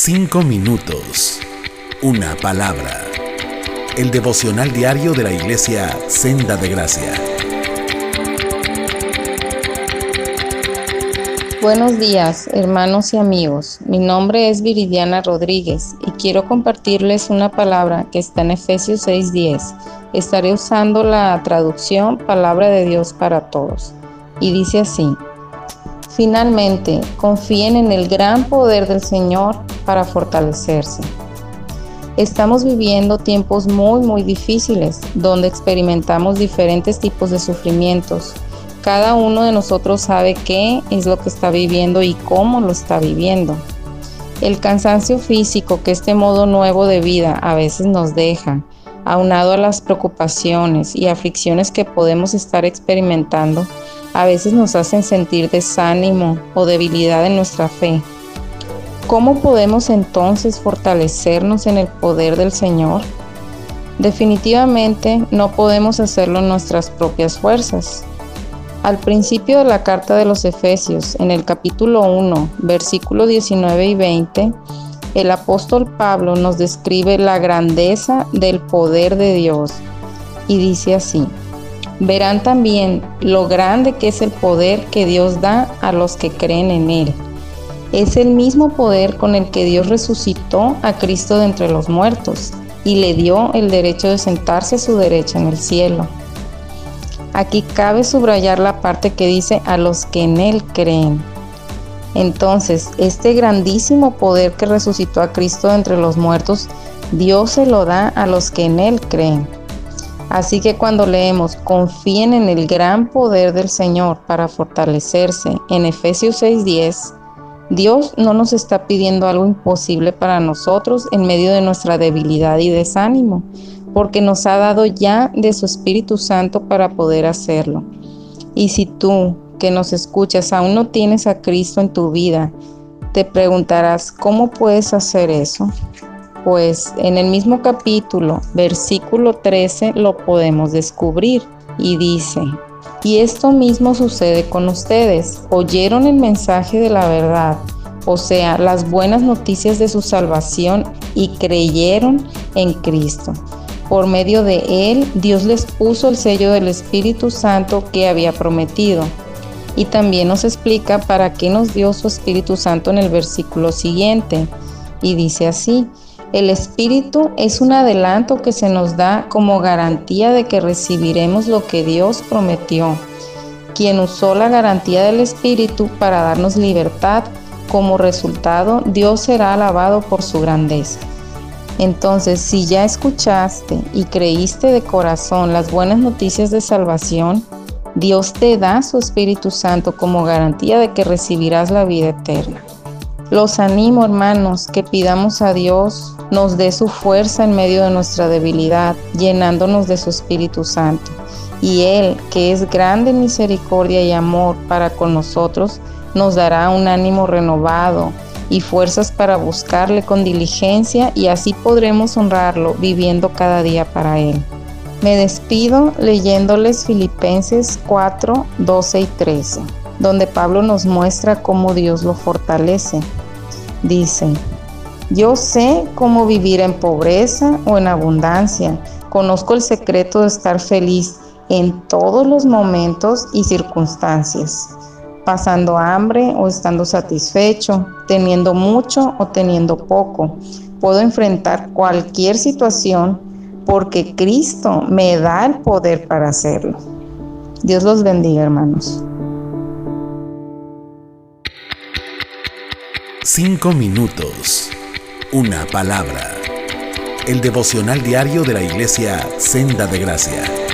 Cinco minutos. Una palabra. El devocional diario de la iglesia Senda de Gracia. Buenos días, hermanos y amigos. Mi nombre es Viridiana Rodríguez y quiero compartirles una palabra que está en Efesios 6:10. Estaré usando la traducción Palabra de Dios para Todos. Y dice así. Finalmente, confíen en el gran poder del Señor para fortalecerse. Estamos viviendo tiempos muy muy difíciles donde experimentamos diferentes tipos de sufrimientos. Cada uno de nosotros sabe qué es lo que está viviendo y cómo lo está viviendo. El cansancio físico que este modo nuevo de vida a veces nos deja, aunado a las preocupaciones y aflicciones que podemos estar experimentando, a veces nos hacen sentir desánimo o debilidad en nuestra fe. ¿Cómo podemos entonces fortalecernos en el poder del Señor? Definitivamente no podemos hacerlo en nuestras propias fuerzas. Al principio de la carta de los Efesios, en el capítulo 1, versículo 19 y 20, el apóstol Pablo nos describe la grandeza del poder de Dios y dice así, verán también lo grande que es el poder que Dios da a los que creen en Él es el mismo poder con el que Dios resucitó a Cristo de entre los muertos y le dio el derecho de sentarse a su derecha en el cielo. Aquí cabe subrayar la parte que dice a los que en Él creen. Entonces, este grandísimo poder que resucitó a Cristo de entre los muertos, Dios se lo da a los que en Él creen. Así que cuando leemos confíen en el gran poder del Señor para fortalecerse en Efesios 6:10, Dios no nos está pidiendo algo imposible para nosotros en medio de nuestra debilidad y desánimo, porque nos ha dado ya de su Espíritu Santo para poder hacerlo. Y si tú que nos escuchas aún no tienes a Cristo en tu vida, te preguntarás, ¿cómo puedes hacer eso? Pues en el mismo capítulo, versículo 13, lo podemos descubrir y dice, y esto mismo sucede con ustedes. Oyeron el mensaje de la verdad, o sea, las buenas noticias de su salvación y creyeron en Cristo. Por medio de él, Dios les puso el sello del Espíritu Santo que había prometido. Y también nos explica para qué nos dio su Espíritu Santo en el versículo siguiente. Y dice así, el Espíritu es un adelanto que se nos da como garantía de que recibiremos lo que Dios prometió, quien usó la garantía del Espíritu para darnos libertad. Como resultado, Dios será alabado por su grandeza. Entonces, si ya escuchaste y creíste de corazón las buenas noticias de salvación, Dios te da su Espíritu Santo como garantía de que recibirás la vida eterna. Los animo, hermanos, que pidamos a Dios nos dé su fuerza en medio de nuestra debilidad, llenándonos de su Espíritu Santo. Y Él, que es grande en misericordia y amor para con nosotros, nos dará un ánimo renovado y fuerzas para buscarle con diligencia y así podremos honrarlo viviendo cada día para Él. Me despido leyéndoles Filipenses 4, 12 y 13 donde Pablo nos muestra cómo Dios lo fortalece. Dice, yo sé cómo vivir en pobreza o en abundancia. Conozco el secreto de estar feliz en todos los momentos y circunstancias, pasando hambre o estando satisfecho, teniendo mucho o teniendo poco. Puedo enfrentar cualquier situación porque Cristo me da el poder para hacerlo. Dios los bendiga, hermanos. Cinco minutos. Una palabra. El devocional diario de la iglesia Senda de Gracia.